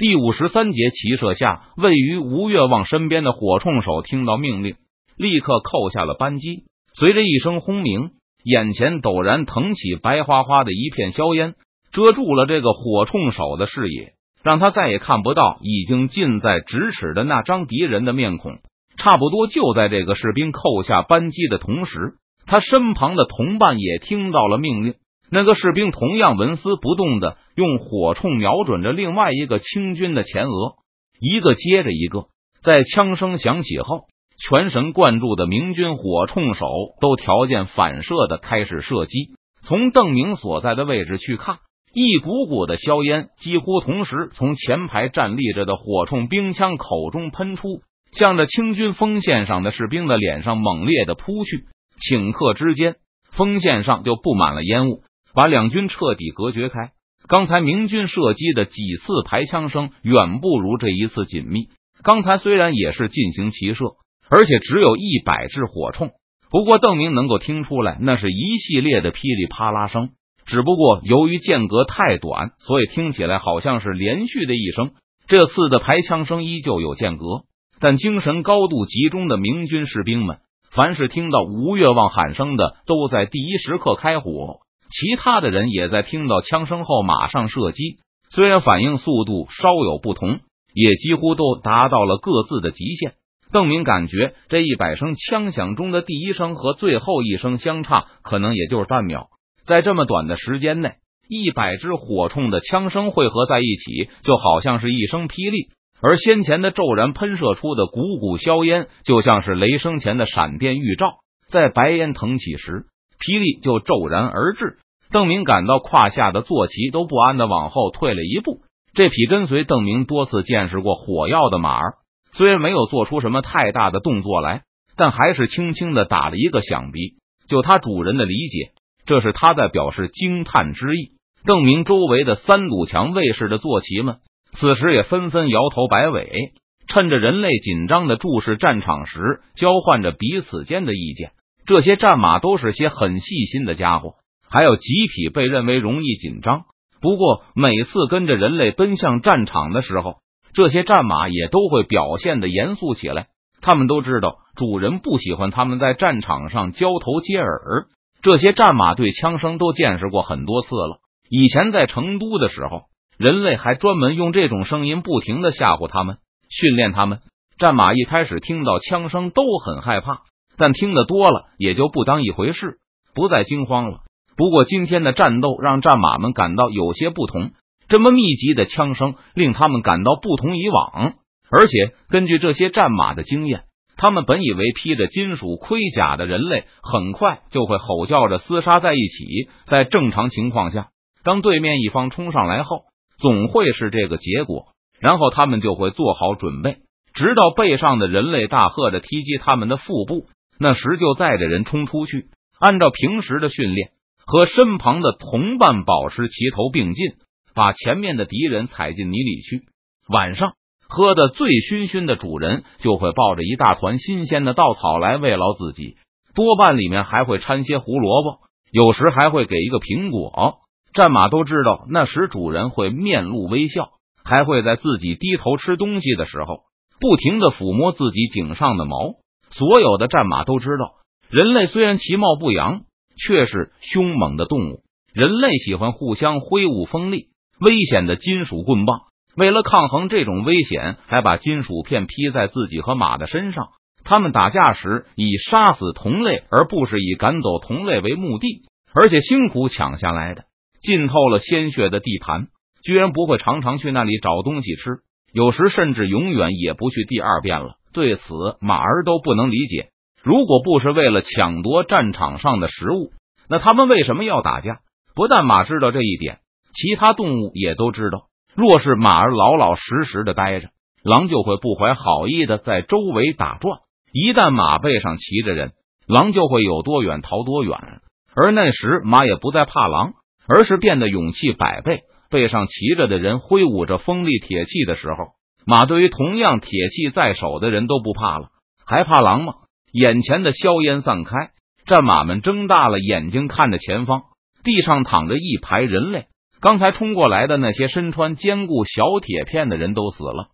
第五十三节骑射下，位于吴越望身边的火铳手听到命令，立刻扣下了扳机。随着一声轰鸣，眼前陡然腾起白花花的一片硝烟，遮住了这个火铳手的视野，让他再也看不到已经近在咫尺的那张敌人的面孔。差不多就在这个士兵扣下扳机的同时，他身旁的同伴也听到了命令。那个士兵同样纹丝不动的用火铳瞄准着另外一个清军的前额，一个接着一个，在枪声响起后。全神贯注的明军火铳手都条件反射的开始射击。从邓明所在的位置去看，一股股的硝烟几乎同时从前排站立着的火铳兵枪口中喷出，向着清军锋线上的士兵的脸上猛烈的扑去。顷刻之间，锋线上就布满了烟雾，把两军彻底隔绝开。刚才明军射击的几次排枪声，远不如这一次紧密。刚才虽然也是进行齐射。而且只有一百支火铳，不过邓明能够听出来，那是一系列的噼里啪啦声。只不过由于间隔太短，所以听起来好像是连续的一声。这次的排枪声依旧有间隔，但精神高度集中的明军士兵们，凡是听到吴越望喊声的，都在第一时刻开火；其他的人也在听到枪声后马上射击。虽然反应速度稍有不同，也几乎都达到了各自的极限。邓明感觉这一百声枪响中的第一声和最后一声相差可能也就是半秒，在这么短的时间内，一百支火铳的枪声汇合在一起，就好像是一声霹雳；而先前的骤然喷射出的股股硝烟，就像是雷声前的闪电预兆。在白烟腾起时，霹雳就骤然而至。邓明感到胯下的坐骑都不安的往后退了一步。这匹跟随邓明多次见识过火药的马儿。虽然没有做出什么太大的动作来，但还是轻轻的打了一个响鼻。就他主人的理解，这是他在表示惊叹之意。邓明周围的三堵墙卫士的坐骑们，此时也纷纷摇头摆尾，趁着人类紧张的注视战场时，交换着彼此间的意见。这些战马都是些很细心的家伙，还有几匹被认为容易紧张。不过每次跟着人类奔向战场的时候，这些战马也都会表现的严肃起来，他们都知道主人不喜欢他们在战场上交头接耳。这些战马对枪声都见识过很多次了。以前在成都的时候，人类还专门用这种声音不停的吓唬他们，训练他们。战马一开始听到枪声都很害怕，但听得多了也就不当一回事，不再惊慌了。不过今天的战斗让战马们感到有些不同。这么密集的枪声令他们感到不同以往，而且根据这些战马的经验，他们本以为披着金属盔甲的人类很快就会吼叫着厮杀在一起。在正常情况下，当对面一方冲上来后，总会是这个结果，然后他们就会做好准备，直到背上的人类大喝着踢击他们的腹部，那时就载着人冲出去，按照平时的训练，和身旁的同伴保持齐头并进。把前面的敌人踩进泥里去。晚上喝的醉醺醺的主人就会抱着一大团新鲜的稻草来慰劳自己，多半里面还会掺些胡萝卜，有时还会给一个苹果。战马都知道，那时主人会面露微笑，还会在自己低头吃东西的时候，不停的抚摸自己颈上的毛。所有的战马都知道，人类虽然其貌不扬，却是凶猛的动物。人类喜欢互相挥舞锋利。危险的金属棍棒，为了抗衡这种危险，还把金属片披在自己和马的身上。他们打架时以杀死同类，而不是以赶走同类为目的，而且辛苦抢下来的、浸透了鲜血的地盘，居然不会常常去那里找东西吃，有时甚至永远也不去第二遍了。对此，马儿都不能理解。如果不是为了抢夺战场上的食物，那他们为什么要打架？不但马知道这一点。其他动物也都知道，若是马儿老老实实的待着，狼就会不怀好意的在周围打转。一旦马背上骑着人，狼就会有多远逃多远。而那时马也不再怕狼，而是变得勇气百倍。背上骑着的人挥舞着锋利铁器的时候，马对于同样铁器在手的人都不怕了，还怕狼吗？眼前的硝烟散开，战马们睁大了眼睛看着前方，地上躺着一排人类。刚才冲过来的那些身穿坚固小铁片的人都死了。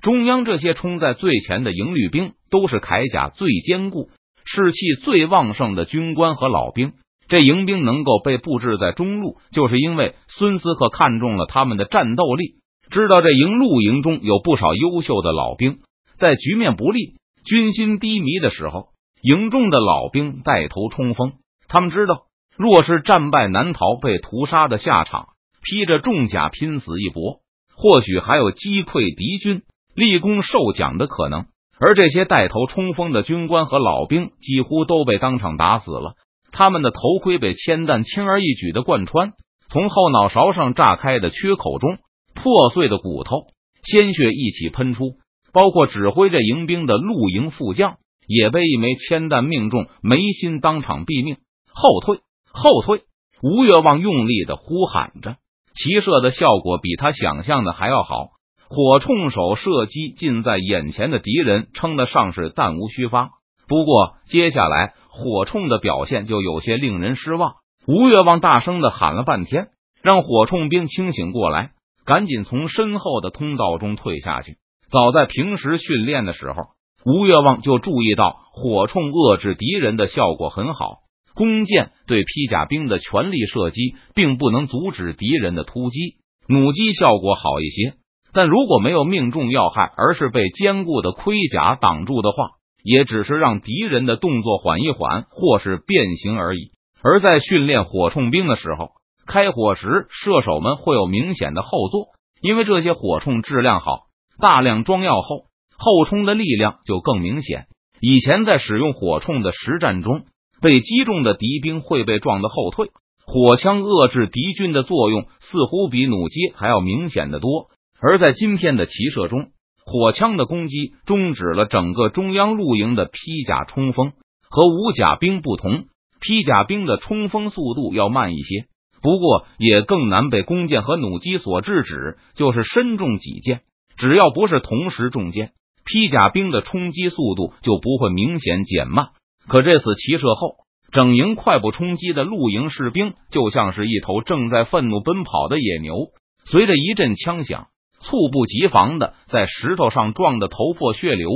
中央这些冲在最前的营律兵，都是铠甲最坚固、士气最旺盛的军官和老兵。这营兵能够被布置在中路，就是因为孙思克看中了他们的战斗力，知道这营露营中有不少优秀的老兵。在局面不利、军心低迷的时候，营中的老兵带头冲锋。他们知道，若是战败难逃、被屠杀的下场，披着重甲拼死一搏，或许还有击溃敌军、立功受奖的可能。而这些带头冲锋的军官和老兵，几乎都被当场打死了。他们的头盔被铅弹轻而易举的贯穿，从后脑勺上炸开的缺口中，破碎的骨头、鲜血一起喷出。包括指挥着迎兵的陆营副将，也被一枚铅弹命中，眉心当场毙命。后退，后退！吴越望用力的呼喊着，齐射的效果比他想象的还要好。火铳手射击近在眼前的敌人，称得上是弹无虚发。不过接下来。火铳的表现就有些令人失望。吴越望大声的喊了半天，让火铳兵清醒过来，赶紧从身后的通道中退下去。早在平时训练的时候，吴越望就注意到火铳遏制敌人的效果很好。弓箭对披甲兵的全力射击，并不能阻止敌人的突击；弩机效果好一些，但如果没有命中要害，而是被坚固的盔甲挡住的话。也只是让敌人的动作缓一缓，或是变形而已。而在训练火铳兵的时候，开火时射手们会有明显的后坐，因为这些火铳质量好，大量装药后，后冲的力量就更明显。以前在使用火铳的实战中，被击中的敌兵会被撞得后退。火枪遏制敌军的作用似乎比弩机还要明显的多。而在今天的骑射中，火枪的攻击终止了整个中央露营的披甲冲锋。和无甲兵不同，披甲兵的冲锋速度要慢一些，不过也更难被弓箭和弩机所制止。就是身中几箭，只要不是同时中箭，披甲兵的冲击速度就不会明显减慢。可这次齐射后，整营快步冲击的露营士兵就像是一头正在愤怒奔跑的野牛，随着一阵枪响。猝不及防的在石头上撞得头破血流，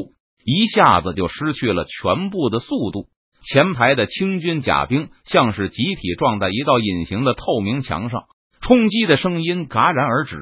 一下子就失去了全部的速度。前排的清军甲兵像是集体撞在一道隐形的透明墙上，冲击的声音戛然而止。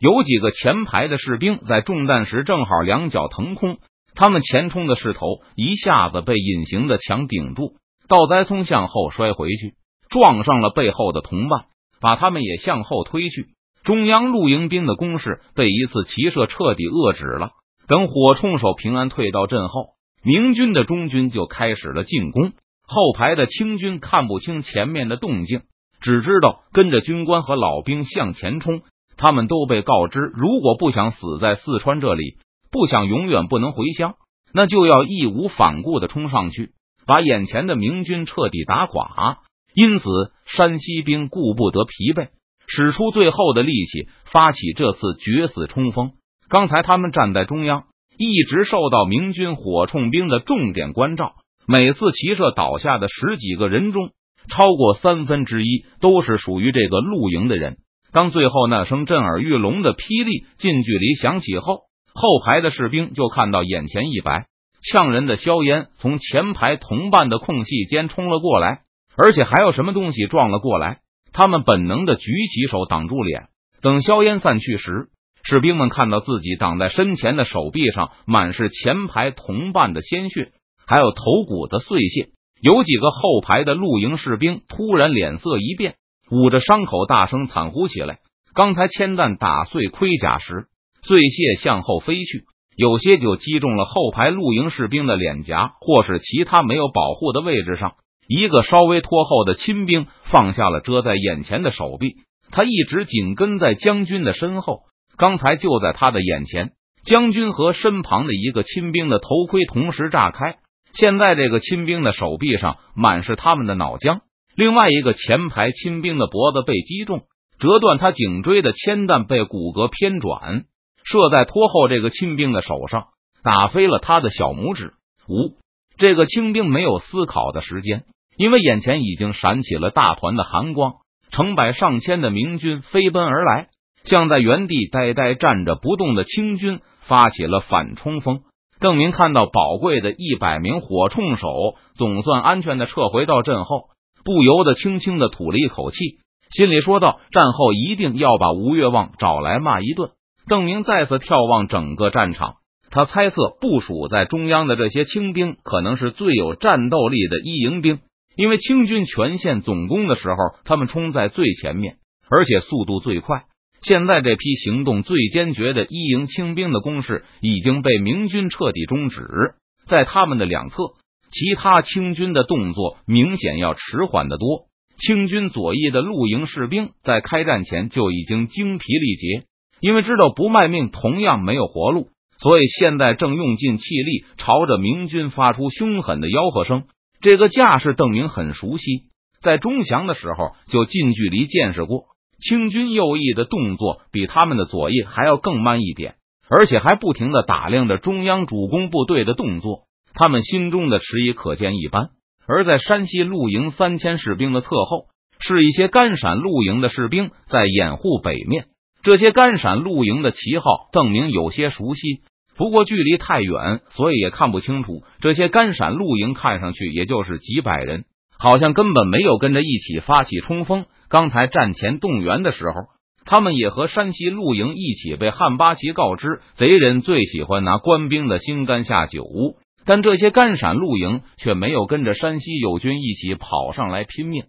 有几个前排的士兵在中弹时正好两脚腾空，他们前冲的势头一下子被隐形的墙顶住，倒栽葱向后摔回去，撞上了背后的同伴，把他们也向后推去。中央露营兵的攻势被一次骑射彻底遏制了。等火铳手平安退到阵后，明军的中军就开始了进攻。后排的清军看不清前面的动静，只知道跟着军官和老兵向前冲。他们都被告知，如果不想死在四川这里，不想永远不能回乡，那就要义无反顾的冲上去，把眼前的明军彻底打垮。因此，山西兵顾不得疲惫。使出最后的力气，发起这次决死冲锋。刚才他们站在中央，一直受到明军火铳兵的重点关照。每次骑射倒下的十几个人中，超过三分之一都是属于这个露营的人。当最后那声震耳欲聋的霹雳近距离响起后，后排的士兵就看到眼前一白，呛人的硝烟从前排同伴的空隙间冲了过来，而且还有什么东西撞了过来。他们本能的举起手挡住脸，等硝烟散去时，士兵们看到自己挡在身前的手臂上满是前排同伴的鲜血，还有头骨的碎屑。有几个后排的露营士兵突然脸色一变，捂着伤口大声惨呼起来。刚才铅弹打碎盔甲时，碎屑向后飞去，有些就击中了后排露营士兵的脸颊，或是其他没有保护的位置上。一个稍微拖后的亲兵放下了遮在眼前的手臂，他一直紧跟在将军的身后。刚才就在他的眼前，将军和身旁的一个亲兵的头盔同时炸开。现在这个亲兵的手臂上满是他们的脑浆，另外一个前排亲兵的脖子被击中，折断他颈椎的铅弹被骨骼偏转，射在拖后这个亲兵的手上，打飞了他的小拇指。五，这个清兵没有思考的时间。因为眼前已经闪起了大团的寒光，成百上千的明军飞奔而来，向在原地呆呆站着不动的清军发起了反冲锋。邓明看到宝贵的一百名火铳手总算安全的撤回到阵后，不由得轻轻的吐了一口气，心里说道：“战后一定要把吴越望找来骂一顿。”邓明再次眺望整个战场，他猜测部署在中央的这些清兵可能是最有战斗力的一营兵。因为清军全线总攻的时候，他们冲在最前面，而且速度最快。现在这批行动最坚决的一营清兵的攻势已经被明军彻底终止，在他们的两侧，其他清军的动作明显要迟缓的多。清军左翼的露营士兵在开战前就已经精疲力竭，因为知道不卖命同样没有活路，所以现在正用尽气力朝着明军发出凶狠的吆喝声。这个架势，邓明很熟悉，在钟祥的时候就近距离见识过。清军右翼的动作比他们的左翼还要更慢一点，而且还不停的打量着中央主攻部队的动作，他们心中的迟疑可见一斑。而在山西露营三千士兵的侧后，是一些甘陕露营的士兵在掩护北面。这些甘陕露营的旗号，邓明有些熟悉。不过距离太远，所以也看不清楚。这些甘陕露营看上去也就是几百人，好像根本没有跟着一起发起冲锋。刚才战前动员的时候，他们也和山西露营一起被汉巴旗告知，贼人最喜欢拿官兵的心肝下酒。但这些干陕露营却没有跟着山西友军一起跑上来拼命。